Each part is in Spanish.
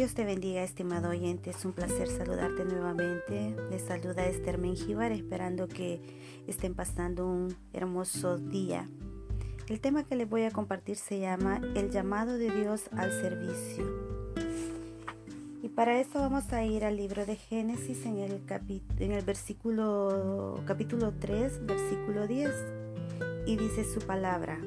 Dios te bendiga, estimado oyente. Es un placer saludarte nuevamente. Les saluda Esther Menjivar, esperando que estén pasando un hermoso día. El tema que les voy a compartir se llama El llamado de Dios al servicio. Y para esto vamos a ir al libro de Génesis en el, en el versículo, capítulo 3, versículo 10. Y dice su palabra.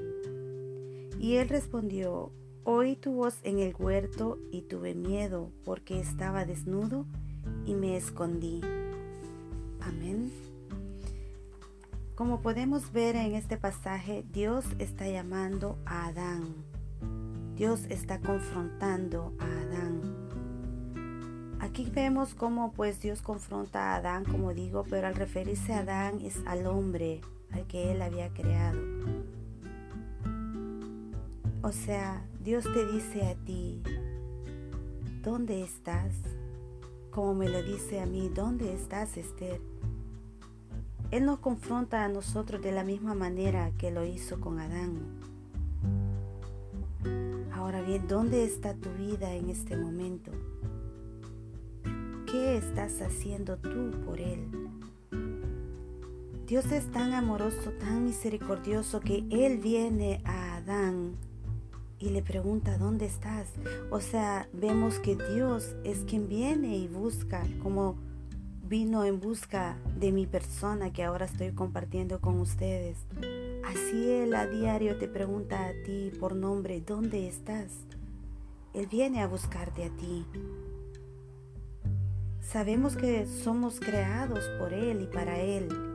Y él respondió, Oí tu voz en el huerto y tuve miedo porque estaba desnudo y me escondí. Amén. Como podemos ver en este pasaje, Dios está llamando a Adán. Dios está confrontando a Adán. Aquí vemos cómo pues Dios confronta a Adán, como digo, pero al referirse a Adán es al hombre, al que él había creado. O sea, Dios te dice a ti, ¿dónde estás? Como me lo dice a mí, ¿dónde estás, Esther? Él nos confronta a nosotros de la misma manera que lo hizo con Adán. Ahora bien, ¿dónde está tu vida en este momento? ¿Qué estás haciendo tú por Él? Dios es tan amoroso, tan misericordioso que Él viene a y le pregunta, ¿dónde estás? O sea, vemos que Dios es quien viene y busca, como vino en busca de mi persona que ahora estoy compartiendo con ustedes. Así Él a diario te pregunta a ti por nombre, ¿dónde estás? Él viene a buscarte a ti. Sabemos que somos creados por Él y para Él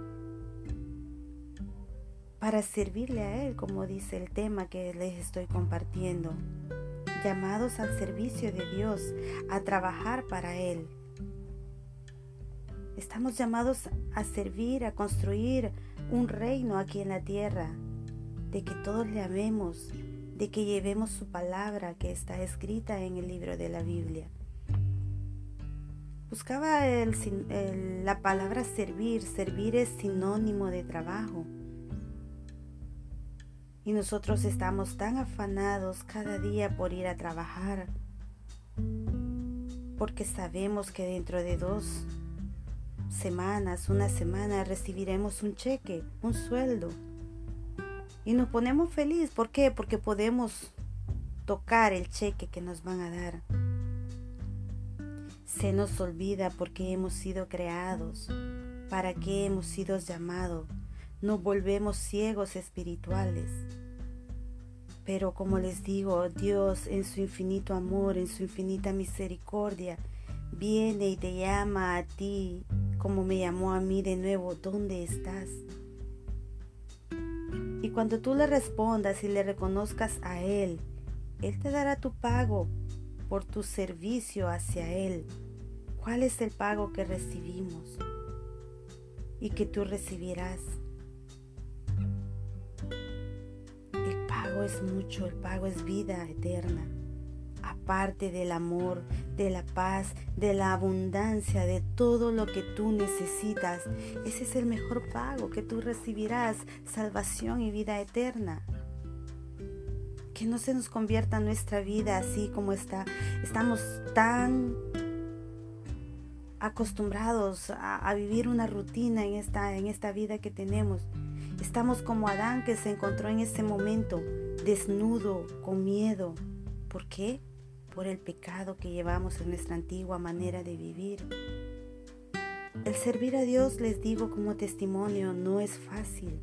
para servirle a Él, como dice el tema que les estoy compartiendo. Llamados al servicio de Dios, a trabajar para Él. Estamos llamados a servir, a construir un reino aquí en la tierra, de que todos le amemos, de que llevemos su palabra que está escrita en el libro de la Biblia. Buscaba la palabra servir, servir es sinónimo de trabajo. Y nosotros estamos tan afanados cada día por ir a trabajar, porque sabemos que dentro de dos semanas, una semana, recibiremos un cheque, un sueldo. Y nos ponemos felices. ¿Por qué? Porque podemos tocar el cheque que nos van a dar. Se nos olvida porque hemos sido creados, para qué hemos sido llamados nos volvemos ciegos espirituales. Pero como les digo, Dios en su infinito amor, en su infinita misericordia, viene y te llama a ti, como me llamó a mí de nuevo, ¿dónde estás? Y cuando tú le respondas y le reconozcas a Él, Él te dará tu pago por tu servicio hacia Él. ¿Cuál es el pago que recibimos y que tú recibirás? Es mucho, el pago es vida eterna. Aparte del amor, de la paz, de la abundancia, de todo lo que tú necesitas, ese es el mejor pago que tú recibirás, salvación y vida eterna. Que no se nos convierta nuestra vida así como está. Estamos tan acostumbrados a, vivir una rutina en esta, en esta vida que tenemos. Estamos como Adán que se encontró en ese momento desnudo, con miedo. ¿Por qué? Por el pecado que llevamos en nuestra antigua manera de vivir. El servir a Dios, les digo como testimonio, no es fácil,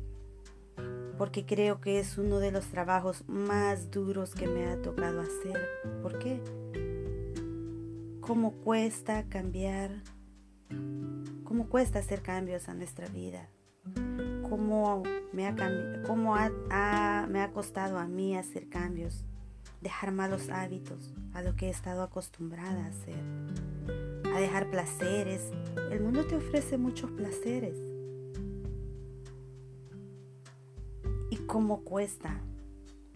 porque creo que es uno de los trabajos más duros que me ha tocado hacer. ¿Por qué? ¿Cómo cuesta cambiar? ¿Cómo cuesta hacer cambios a nuestra vida? Cómo me ha, cómo me ha costado a mí hacer cambios, dejar malos hábitos a lo que he estado acostumbrada a hacer, a dejar placeres. El mundo te ofrece muchos placeres. ¿Y cómo cuesta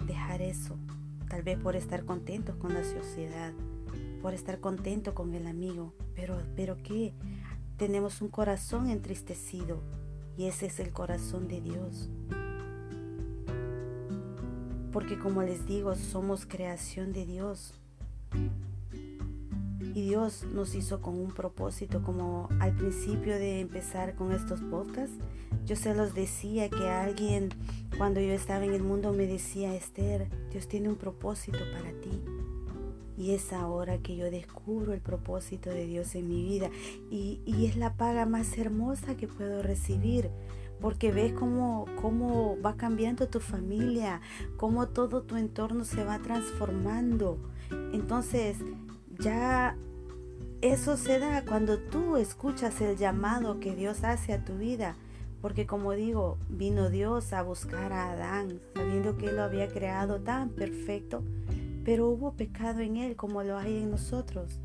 dejar eso? Tal vez por estar contentos con la sociedad, por estar contento con el amigo, pero, pero ¿qué? Tenemos un corazón entristecido y ese es el corazón de Dios. Porque como les digo, somos creación de Dios. Y Dios nos hizo con un propósito, como al principio de empezar con estos podcasts, yo se los decía que alguien cuando yo estaba en el mundo me decía, Esther, Dios tiene un propósito para ti. Y es ahora que yo descubro el propósito de Dios en mi vida. Y, y es la paga más hermosa que puedo recibir. Porque ves cómo, cómo va cambiando tu familia, cómo todo tu entorno se va transformando. Entonces, ya eso se da cuando tú escuchas el llamado que Dios hace a tu vida. Porque como digo, vino Dios a buscar a Adán, sabiendo que Él lo había creado tan perfecto pero hubo pecado en Él como lo hay en nosotros.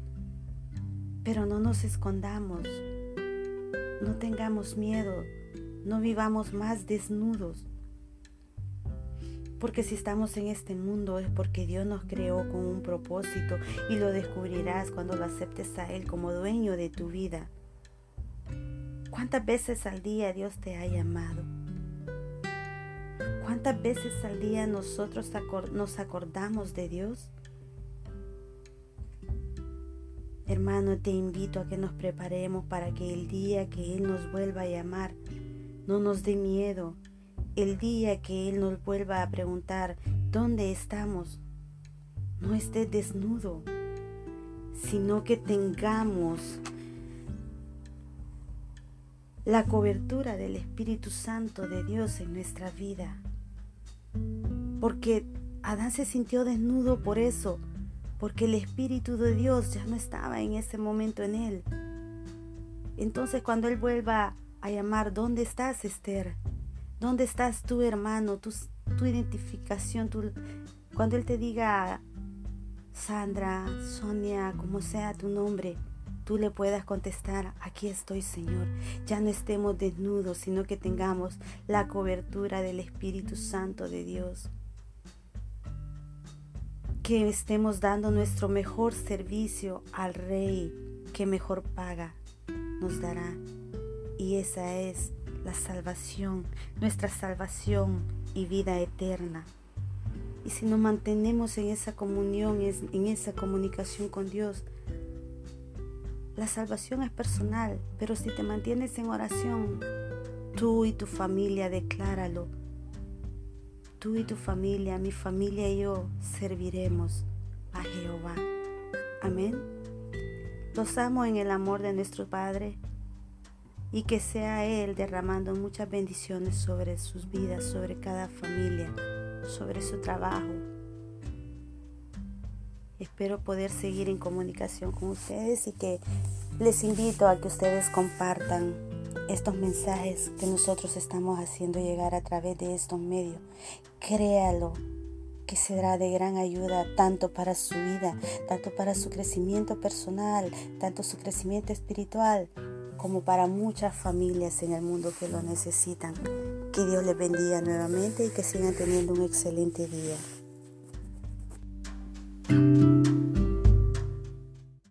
Pero no nos escondamos, no tengamos miedo, no vivamos más desnudos. Porque si estamos en este mundo es porque Dios nos creó con un propósito y lo descubrirás cuando lo aceptes a Él como dueño de tu vida. ¿Cuántas veces al día Dios te ha llamado? ¿Cuántas veces al día nosotros nos acordamos de Dios? Hermano, te invito a que nos preparemos para que el día que Él nos vuelva a llamar no nos dé miedo. El día que Él nos vuelva a preguntar, ¿dónde estamos? No esté desnudo, sino que tengamos la cobertura del Espíritu Santo de Dios en nuestra vida porque Adán se sintió desnudo por eso, porque el Espíritu de Dios ya no estaba en ese momento en él. Entonces cuando él vuelva a llamar, ¿dónde estás, Esther? ¿Dónde estás tu hermano? Tu, tu identificación, cuando él te diga, Sandra, Sonia, como sea tu nombre, tú le puedas contestar, aquí estoy Señor. Ya no estemos desnudos, sino que tengamos la cobertura del Espíritu Santo de Dios que estemos dando nuestro mejor servicio al Rey que mejor paga nos dará. Y esa es la salvación, nuestra salvación y vida eterna. Y si nos mantenemos en esa comunión, en esa comunicación con Dios, la salvación es personal, pero si te mantienes en oración, tú y tu familia decláralo tú y tu familia, mi familia y yo serviremos a Jehová. Amén. Los amo en el amor de nuestro Padre y que sea Él derramando muchas bendiciones sobre sus vidas, sobre cada familia, sobre su trabajo. Espero poder seguir en comunicación con ustedes y que les invito a que ustedes compartan estos mensajes que nosotros estamos haciendo llegar a través de estos medios. Créalo, que será de gran ayuda tanto para su vida, tanto para su crecimiento personal, tanto su crecimiento espiritual, como para muchas familias en el mundo que lo necesitan. Que Dios les bendiga nuevamente y que sigan teniendo un excelente día.